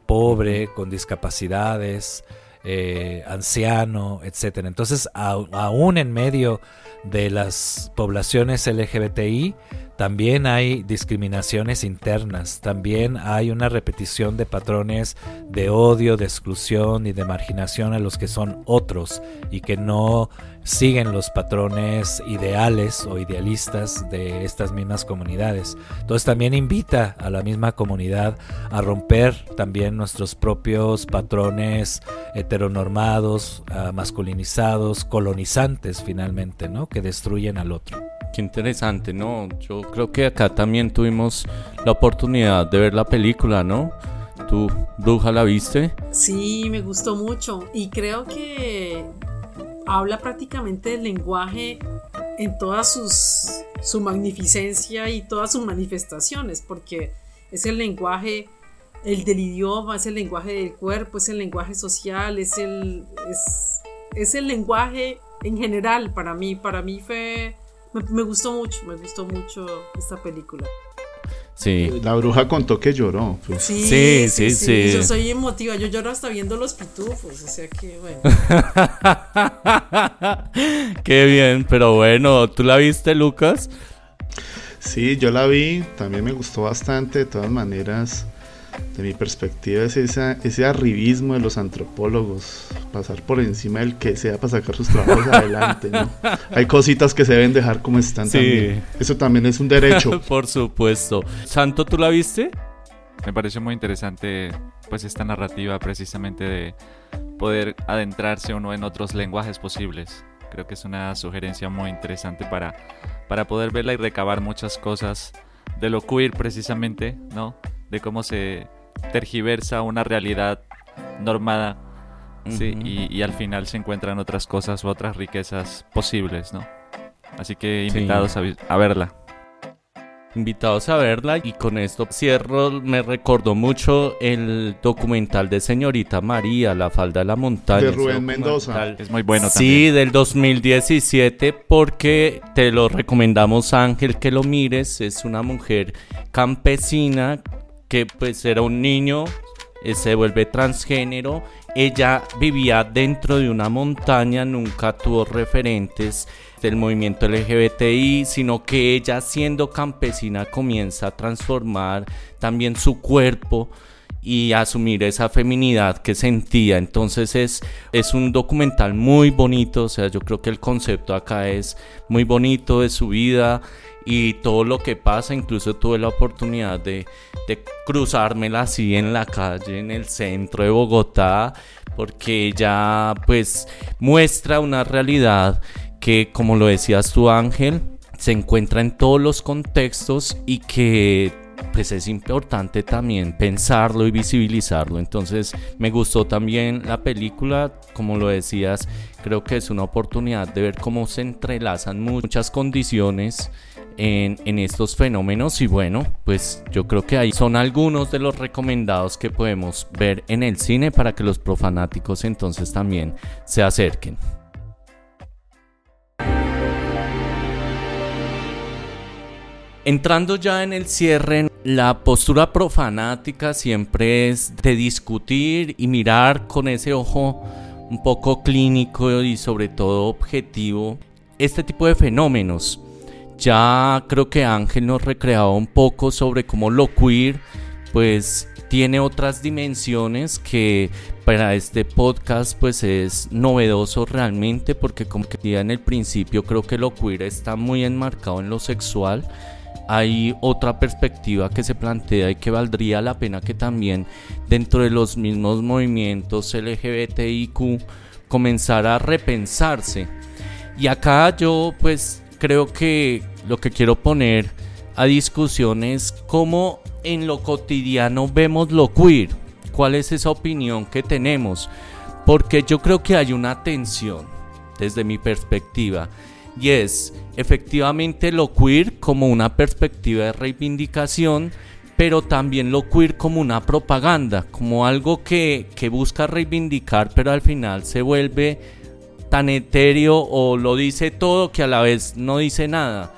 pobre, con discapacidades, eh, anciano, etc. Entonces, aún en medio de las poblaciones LGBTI, también hay discriminaciones internas, también hay una repetición de patrones de odio, de exclusión y de marginación a los que son otros y que no siguen los patrones ideales o idealistas de estas mismas comunidades. Entonces también invita a la misma comunidad a romper también nuestros propios patrones heteronormados, ah, masculinizados, colonizantes finalmente, ¿no? Que destruyen al otro. Qué interesante, ¿no? Yo creo que acá también tuvimos la oportunidad de ver la película, ¿no? ¿Tú, Bruja, la viste? Sí, me gustó mucho y creo que habla prácticamente del lenguaje en toda sus, su magnificencia y todas sus manifestaciones, porque es el lenguaje, el del idioma, es el lenguaje del cuerpo, es el lenguaje social, es el, es, es el lenguaje en general para mí. Para mí fue me, gustó mucho, me gustó mucho esta película. Sí. La bruja contó que lloró. Pues. Sí, sí, sí, Yo soy emotiva, yo lloro hasta viendo los pitufos, o sea que bueno. Qué bien, pero bueno, ¿tú la viste, Lucas? Sí, yo la vi, también me gustó bastante, de todas maneras de mi perspectiva es ese arribismo de los antropólogos, pasar por encima del que sea para sacar sus trabajos adelante. ¿no? Hay cositas que se deben dejar como están también. Eso también es un derecho. por supuesto. Santo, ¿tú la viste? Me pareció muy interesante pues esta narrativa precisamente de poder adentrarse uno en otros lenguajes posibles. Creo que es una sugerencia muy interesante para, para poder verla y recabar muchas cosas de lo queer precisamente, ¿no? de cómo se tergiversa una realidad normada sí, y, al final se encuentran otras cosas u otras riquezas posibles, ¿no? Así que invitados a, verla invitados a verla y con esto cierro, me recordó mucho el documental de Señorita María, La falda de la montaña. De Rubén Mendoza. Es muy bueno también. Sí, del 2017 porque te lo recomendamos Ángel que lo mires, es una mujer campesina que pues era un niño, eh, se vuelve transgénero, ella vivía dentro de una montaña, nunca tuvo referentes del movimiento LGBTI, sino que ella siendo campesina comienza a transformar también su cuerpo y asumir esa feminidad que sentía. Entonces es, es un documental muy bonito, o sea, yo creo que el concepto acá es muy bonito de su vida y todo lo que pasa, incluso tuve la oportunidad de, de cruzármela así en la calle, en el centro de Bogotá, porque ella pues muestra una realidad que, como lo decías tú Ángel, se encuentra en todos los contextos y que pues es importante también pensarlo y visibilizarlo. Entonces me gustó también la película, como lo decías, creo que es una oportunidad de ver cómo se entrelazan muchas condiciones en, estos fenómenos y bueno, pues yo creo que ahí son algunos de los recomendados que podemos ver en el cine para que los profanáticos entonces también se acerquen. Entrando ya en el cierre, la postura profanática siempre es de discutir y mirar con ese ojo un poco clínico y sobre todo objetivo este tipo de fenómenos. Ya creo que Ángel nos recreaba un poco sobre cómo lo queer pues tiene otras dimensiones que para este podcast pues es novedoso realmente porque como que en el principio creo que lo queer está muy enmarcado en lo sexual hay otra perspectiva que se plantea y que valdría la pena que también dentro de los mismos movimientos LGBTIQ comenzara a repensarse y acá yo pues creo que lo que quiero poner a discusión es cómo en lo cotidiano vemos lo queer. ¿Cuál es esa opinión que tenemos? Porque yo creo que hay una tensión desde mi perspectiva y es efectivamente lo queer como una perspectiva de reivindicación, pero también lo queer como una propaganda, como algo que, que busca reivindicar, pero al final se vuelve tan etéreo o lo dice todo que a la vez no dice nada.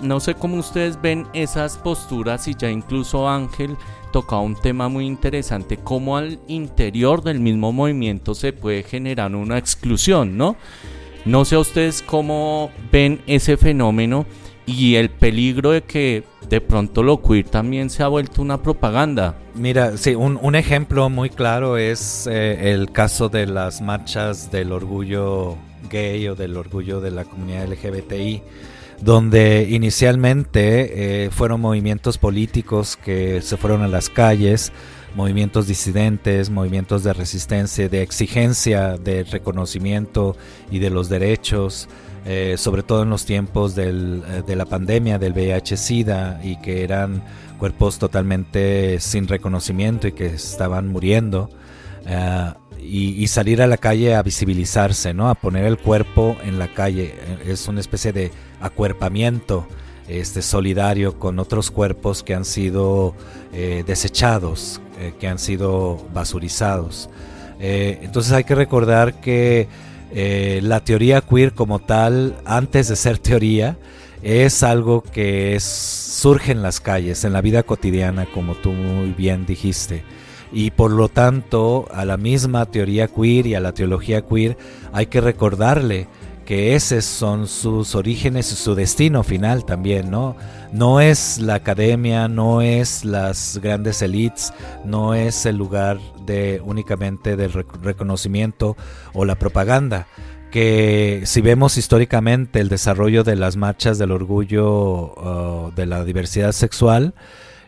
No sé cómo ustedes ven esas posturas y ya incluso Ángel tocaba un tema muy interesante, cómo al interior del mismo movimiento se puede generar una exclusión, ¿no? No sé ustedes cómo ven ese fenómeno y el peligro de que de pronto lo queer también se ha vuelto una propaganda. Mira, sí, un, ejemplo muy claro es eh, el caso de las marchas del orgullo gay o del orgullo de la comunidad LGBTI, donde inicialmente eh, fueron movimientos políticos que se fueron a las calles movimientos disidentes, movimientos de resistencia, de exigencia de reconocimiento y de los derechos, eh, sobre todo en los tiempos eh, de la pandemia del VIH-Sida y que eran cuerpos totalmente sin reconocimiento y que estaban muriendo. Eh, y, salir a la calle a visibilizarse, ¿no? a poner el cuerpo en la calle. Es una especie de acuerpamiento este, solidario con otros cuerpos que han sido desechados, eh, que han sido basurizados. Eh, entonces hay que recordar que eh, la teoría queer como tal, antes de ser teoría, es algo que surge en las calles, en la vida cotidiana, como tú muy bien dijiste. Y por lo tanto, a la misma teoría queer y a la teología queer hay que recordarle que esos son sus orígenes y su destino final también, ¿no? No es la academia, no es las grandes elites, no es el lugar de únicamente del reconocimiento o la propaganda que si vemos históricamente el desarrollo de las marchas del orgullo uh, de la diversidad sexual,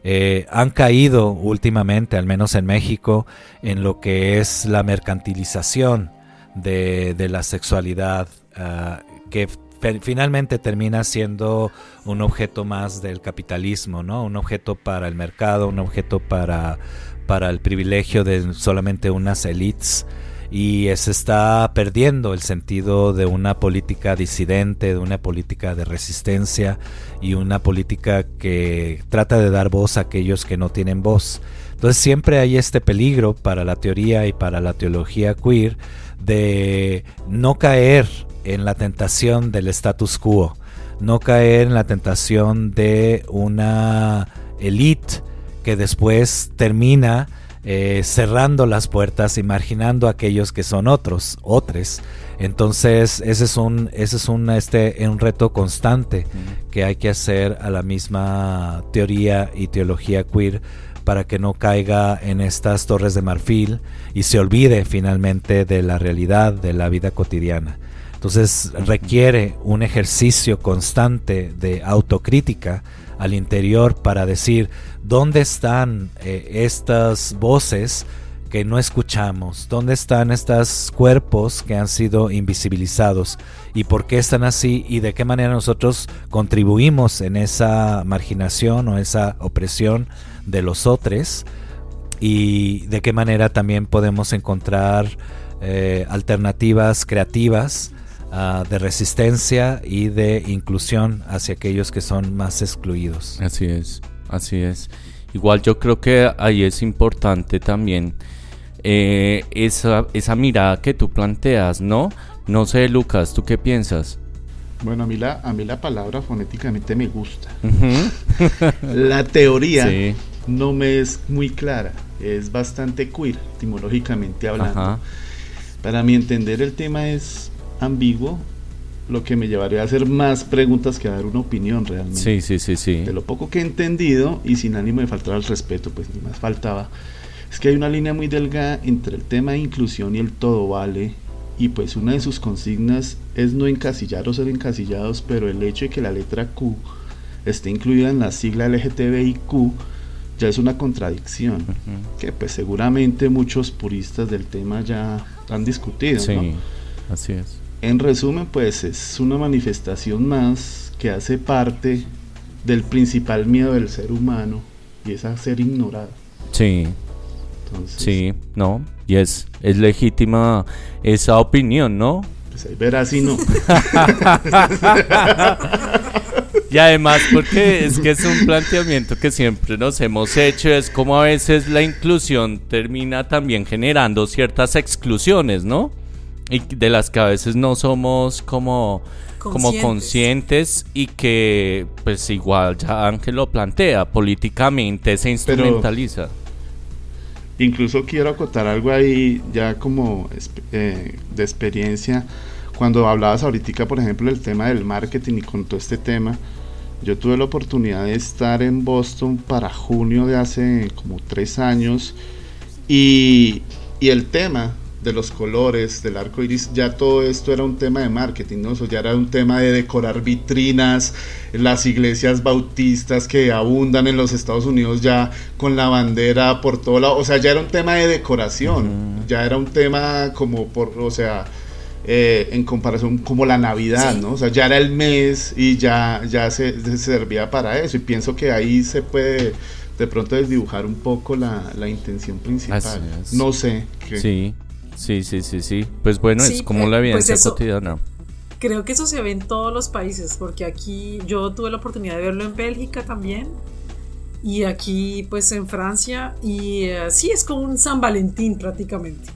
eh, han caído últimamente, al menos en México, en lo que es la mercantilización de, de la sexualidad Ah, que finalmente termina siendo un objeto más del capitalismo, ¿no? Un objeto para el mercado, un objeto para, para el privilegio de solamente unas elites y se está perdiendo el sentido de una política disidente, de una política de resistencia y una política que trata de dar voz a aquellos que no tienen voz. Entonces siempre hay este peligro para la teoría y para la teología queer de no caer en la tentación del status quo, no caer en la tentación de una elite que después termina eh, cerrando las puertas y marginando a aquellos que son otros, otros. Entonces, ese es un, ese es un, este, un reto constante que hay que hacer a la misma teoría y teología queer para que no caiga en estas torres de marfil y se olvide finalmente de la realidad de la vida cotidiana. Entonces requiere un ejercicio constante de autocrítica al interior para decir dónde están eh, estas voces que no escuchamos, dónde están estos cuerpos que han sido invisibilizados y por qué están así y de qué manera nosotros contribuimos en esa marginación o esa opresión de los otros y de qué manera también podemos encontrar eh, alternativas creativas Ah, de resistencia y de inclusión hacia aquellos que son más excluidos. Así es, así es. Igual yo creo que ahí es importante también eh, esa, esa mirada que tú planteas, ¿no? No sé, Lucas, ¿tú qué piensas? Bueno, a mí la, a mí la palabra fonéticamente me gusta. la teoría no me es muy clara, es bastante queer, etimológicamente hablando. Para mi entender el tema es ambiguo, lo que me llevaría a hacer más preguntas que a dar una opinión realmente. Sí, sí, sí, sí. De lo poco que he entendido y sin ánimo de faltar al respeto, pues ni más faltaba, es que hay una línea muy delgada entre el tema de inclusión y el todo vale. Y pues una de sus consignas es no encasillar o ser encasillados, pero el hecho de que la letra Q esté incluida en la sigla LGTBIQ ya es una contradicción, que pues seguramente muchos puristas del tema ya han discutido. Sí, así es. En resumen, pues es una manifestación más que hace parte del principal miedo del ser humano y es a ser ignorado. Sí. sí, no, y es, es legítima esa opinión, ¿no? Pues ahí verás si no. y además porque es que es un planteamiento que siempre nos hemos hecho, es como a veces la inclusión termina también generando ciertas exclusiones, ¿no? Y de las que a veces no somos como como conscientes y que pues igual ya Ángel lo plantea, políticamente se instrumentaliza. incluso quiero acotar algo ahí ya como eh, de experiencia. Cuando hablabas ahorita, por ejemplo, del tema del marketing y con todo este tema, yo tuve la oportunidad de estar en Boston para junio de hace como tres años y, y el tema de los colores, del arco iris, ya todo esto era un tema de marketing, ¿no? Eso ya era un tema de decorar vitrinas, las iglesias bautistas que abundan en los Estados Unidos ya con la bandera por todo lado, o sea, ya era un tema de decoración, ya era un tema como por, o sea, eh, en comparación como la Navidad, ¿no? O sea, ya era el mes y ya, ya se, servía para eso y pienso que ahí se puede de pronto desdibujar un poco la, la intención principal. No sé. Sí, Sí, sí, sí, sí. Pues bueno, es como la vida pues cotidiana. Creo que eso se ve en todos los países, porque aquí yo tuve la oportunidad de verlo en Bélgica también, y aquí pues en Francia, y eh, es como un San Valentín prácticamente.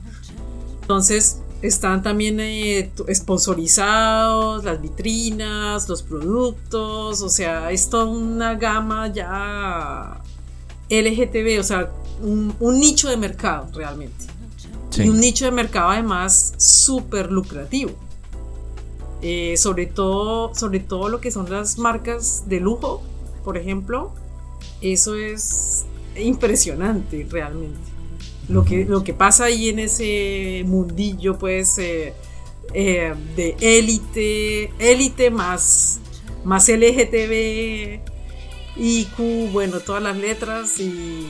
Entonces están también eh, sponsorizados, las vitrinas, los productos, o sea, es toda una gama ya LGTB, o sea, un nicho de mercado realmente. Y un nicho de mercado además súper lucrativo. Eh, sobre, todo, sobre todo lo que son las marcas de lujo, por ejemplo, eso es impresionante realmente. Lo que, lo que pasa ahí en ese mundillo, pues, eh, eh, de élite, élite más, más LGTB, IQ, bueno, todas las letras y,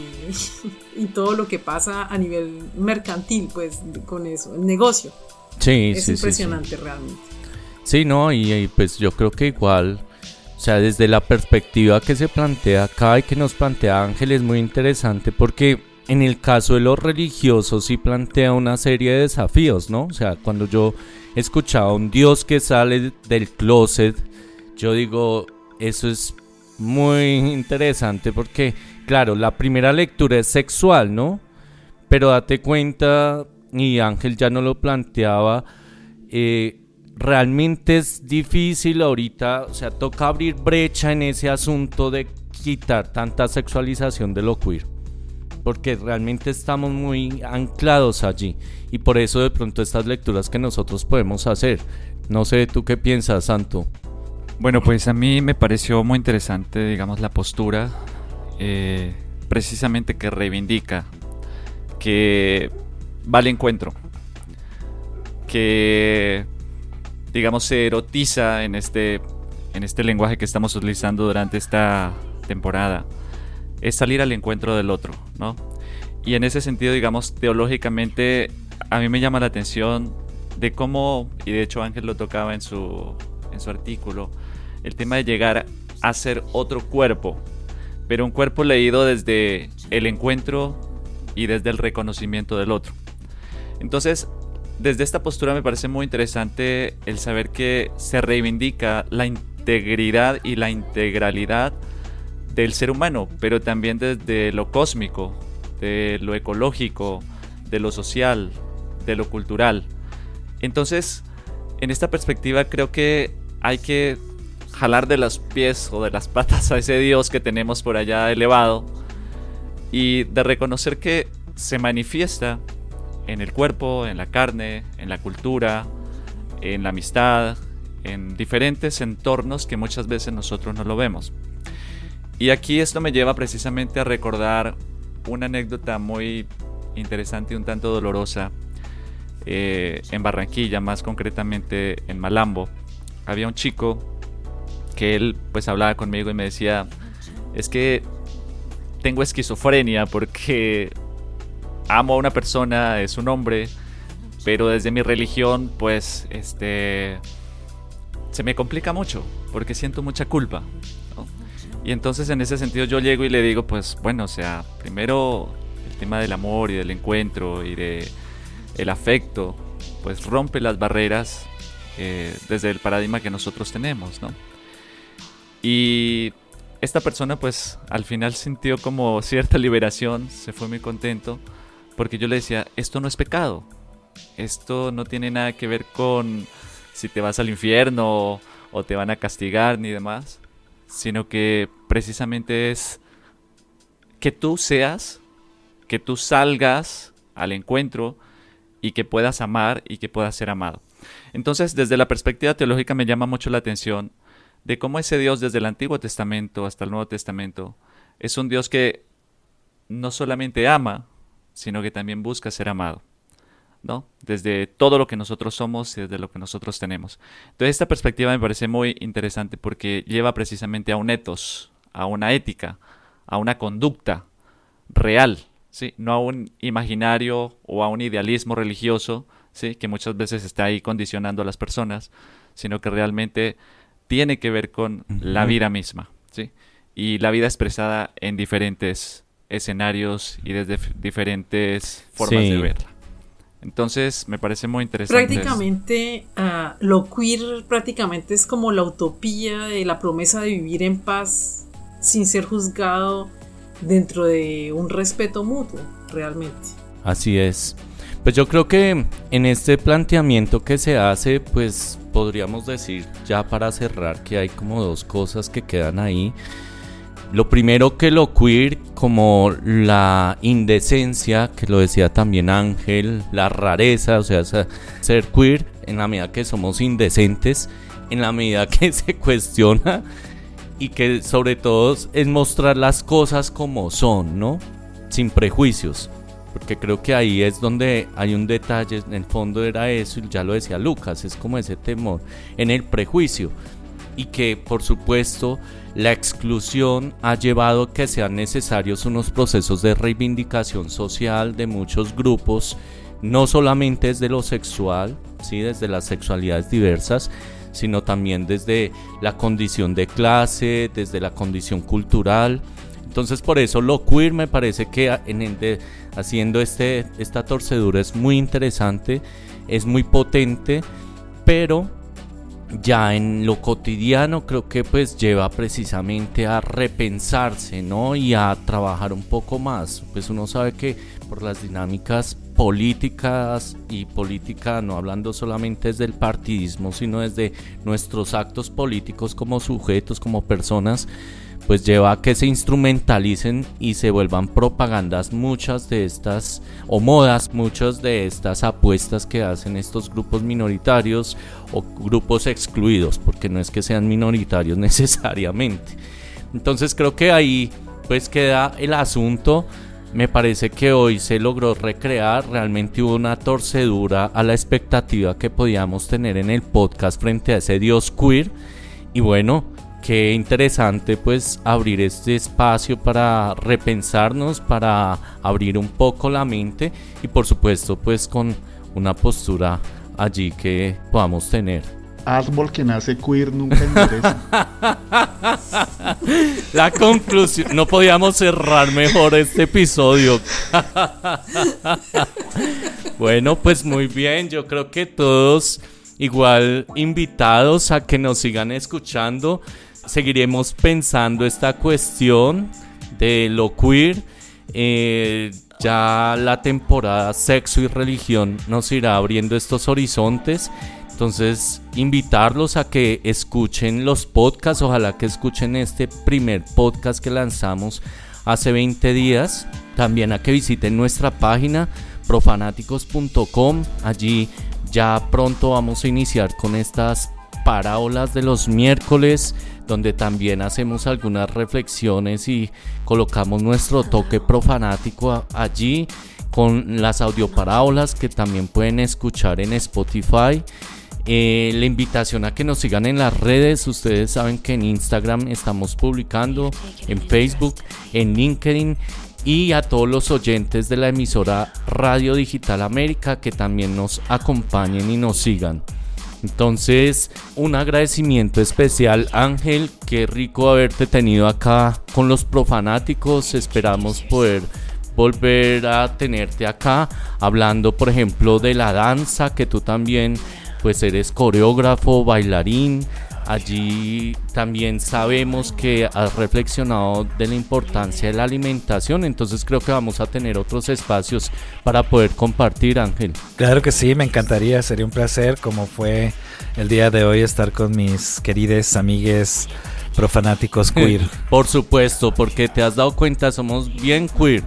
y, todo lo que pasa a nivel mercantil, pues, con eso, el negocio. Sí, es impresionante realmente. Sí, no, y, pues yo creo que igual, o sea, desde la perspectiva que se plantea acá y que nos plantea Ángel es muy interesante porque en el caso de los religiosos sí plantea una serie de desafíos, ¿no? O sea, cuando yo escuchaba a un Dios que sale del closet, yo digo, eso es muy interesante porque, claro, la primera lectura es sexual, ¿no? Pero date cuenta, y Ángel ya no lo planteaba, eh, realmente es difícil ahorita, o sea, toca abrir brecha en ese asunto de quitar tanta sexualización de lo queer. Porque realmente estamos muy anclados allí. Y por eso de pronto estas lecturas que nosotros podemos hacer. No sé, ¿tú qué piensas, Santo? Bueno, pues a mí me pareció muy interesante, digamos, la postura eh, precisamente que reivindica, que va al encuentro, que, digamos, se erotiza en este, en este lenguaje que estamos utilizando durante esta temporada, es salir al encuentro del otro, ¿no? Y en ese sentido, digamos, teológicamente, a mí me llama la atención de cómo, y de hecho Ángel lo tocaba en su, en su artículo, el tema de llegar a ser otro cuerpo, pero un cuerpo leído desde el encuentro y desde el reconocimiento del otro. Entonces, desde esta postura me parece muy interesante el saber que se reivindica la integridad y la integralidad del ser humano, pero también desde lo cósmico, de lo ecológico, de lo social, de lo cultural. Entonces, en esta perspectiva creo que hay que jalar de los pies o de las patas a ese Dios que tenemos por allá elevado y de reconocer que se manifiesta en el cuerpo, en la carne, en la cultura, en la amistad, en diferentes entornos que muchas veces nosotros no lo vemos. Y aquí esto me lleva precisamente a recordar una anécdota muy interesante y un tanto dolorosa eh, en Barranquilla, más concretamente en Malambo. Había un chico que él pues hablaba conmigo y me decía, es que tengo esquizofrenia porque amo a una persona, es un hombre, pero desde mi religión pues este se me complica mucho porque siento mucha culpa. Y entonces en ese sentido yo llego y le digo, pues bueno, o sea, primero el tema del amor y del encuentro y de el afecto, pues rompe las barreras eh, desde el paradigma que nosotros tenemos, ¿no? Y esta persona pues al final sintió como cierta liberación, se fue muy contento, porque yo le decía, esto no es pecado, esto no tiene nada que ver con si te vas al infierno o te van a castigar ni demás, sino que precisamente es que tú seas, que tú salgas al encuentro y que puedas amar y que puedas ser amado. Entonces, desde la perspectiva teológica me llama mucho la atención de cómo ese Dios desde el Antiguo Testamento hasta el Nuevo Testamento es un Dios que no solamente ama, sino que también busca ser amado. ¿no? Desde todo lo que nosotros somos y desde lo que nosotros tenemos. Entonces esta perspectiva me parece muy interesante porque lleva precisamente a un etos, a una ética, a una conducta real, ¿sí? No a un imaginario o a un idealismo religioso, ¿sí? Que muchas veces está ahí condicionando a las personas, sino que realmente tiene que ver con la vida misma, ¿sí? Y la vida expresada en diferentes escenarios y desde diferentes formas de verla. Entonces me parece muy interesante. Prácticamente uh, lo queer prácticamente es como la utopía de la promesa de vivir en paz sin ser juzgado dentro de un respeto mutuo, realmente. Así es. Pues yo creo que en este planteamiento que se hace, pues podríamos decir ya para cerrar que hay como dos cosas que quedan ahí. Lo primero que lo queer como la indecencia, que lo decía también Ángel, la rareza, o sea, ser queer en la medida que somos indecentes, en la medida que se cuestiona y que sobre todo es mostrar las cosas como son, ¿no? Sin prejuicios. Porque creo que ahí es donde hay un detalle, en el fondo era eso, y ya lo decía Lucas, es como ese temor en el prejuicio. Y que por supuesto la exclusión ha llevado a que sean necesarios unos procesos de reivindicación social de muchos grupos, no solamente desde lo sexual, ¿sí? desde las sexualidades diversas, sino también desde la condición de clase, desde la condición cultural. Entonces por eso lo queer me parece que en haciendo este, esta torcedura es muy interesante, es muy potente, pero ya en lo cotidiano creo que pues lleva precisamente a repensarse, ¿no? Y a trabajar un poco más. Pues uno sabe que por las dinámicas políticas y política, no hablando solamente desde el partidismo, sino desde nuestros actos políticos como sujetos, como personas, pues lleva a que se instrumentalicen y se vuelvan propagandas muchas de estas, o modas, muchas de estas apuestas que hacen estos grupos minoritarios o grupos excluidos, porque no es que sean minoritarios necesariamente. Entonces creo que ahí pues queda el asunto. Me parece que hoy se logró recrear, realmente hubo una torcedura a la expectativa que podíamos tener en el podcast frente a ese dios queer. Y bueno, qué interesante pues abrir este espacio para repensarnos, para abrir un poco la mente y por supuesto pues con una postura allí que podamos tener. Árbol que nace queer nunca endereza. La conclusión, no podíamos cerrar mejor este episodio. bueno, pues muy bien, yo creo que todos igual invitados a que nos sigan escuchando seguiremos pensando esta cuestión de lo queer. Eh, ya la temporada sexo y religión nos irá abriendo estos horizontes. Entonces, invitarlos a que escuchen los podcasts, ojalá que escuchen este primer podcast que lanzamos hace 20 días. También a que visiten nuestra página profanáticos.com. Allí ya pronto vamos a iniciar con estas parábolas de los miércoles donde también hacemos algunas reflexiones y colocamos nuestro toque profanático allí con las audioparábolas que también pueden escuchar en Spotify. Eh, la invitación a que nos sigan en las redes. Ustedes saben que en Instagram estamos publicando, en Facebook, en LinkedIn y a todos los oyentes de la emisora Radio Digital América que también nos acompañen y nos sigan. Entonces, un agradecimiento especial, Ángel. Qué rico haberte tenido acá con los profanáticos. Esperamos poder volver a tenerte acá hablando, por ejemplo, de la danza, que tú también pues eres coreógrafo, bailarín. Allí también sabemos que has reflexionado de la importancia de la alimentación, entonces creo que vamos a tener otros espacios para poder compartir, Ángel. Claro que sí, me encantaría, sería un placer, como fue el día de hoy, estar con mis queridas amigues profanáticos queer. Por supuesto, porque te has dado cuenta, somos bien queer.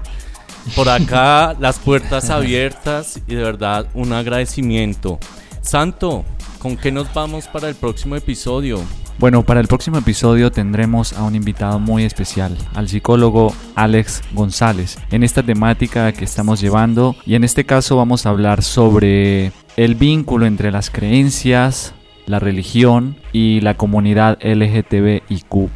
Por acá las puertas abiertas y de verdad un agradecimiento. Santo, ¿con qué nos vamos para el próximo episodio? Bueno, para el próximo episodio tendremos a un invitado muy especial, al psicólogo Alex González, en esta temática que estamos llevando y en este caso vamos a hablar sobre el vínculo entre las creencias, la religión y la comunidad LGTBIQ.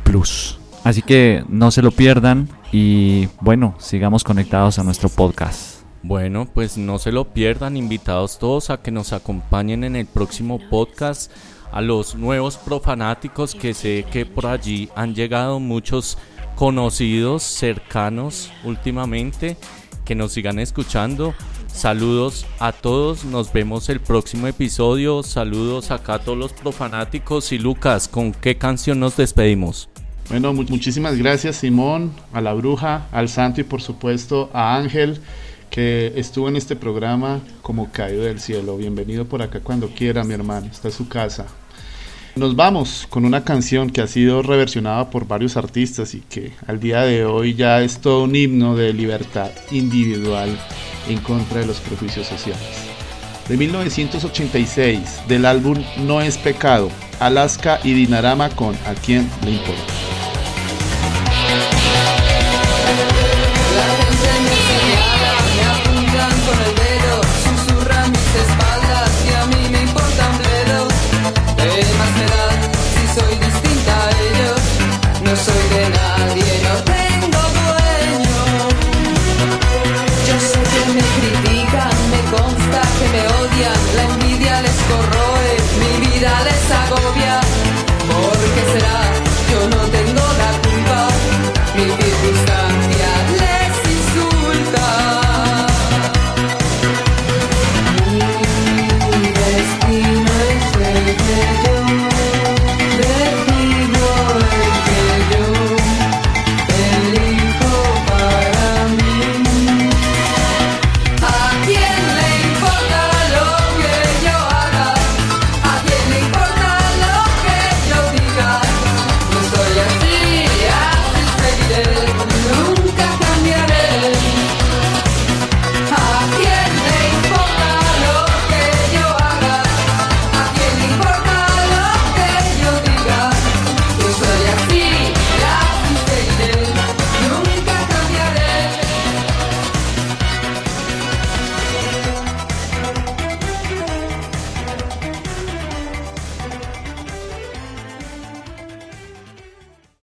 Así que no se lo pierdan y bueno, sigamos conectados a nuestro podcast. Bueno, pues no se lo pierdan, invitados todos a que nos acompañen en el próximo podcast, a los nuevos profanáticos que sé que por allí han llegado muchos conocidos, cercanos últimamente, que nos sigan escuchando. Saludos a todos, nos vemos el próximo episodio. Saludos acá a todos los profanáticos y Lucas, ¿con qué canción nos despedimos? Bueno, muchísimas gracias Simón, a la bruja, al santo y por supuesto a Ángel que estuvo en este programa como caído del cielo. Bienvenido por acá cuando quiera, mi hermano. Está en su casa. Nos vamos con una canción que ha sido reversionada por varios artistas y que al día de hoy ya es todo un himno de libertad individual en contra de los prejuicios sociales. De 1986, del álbum No es pecado, Alaska y Dinarama con A quién le importa. so good.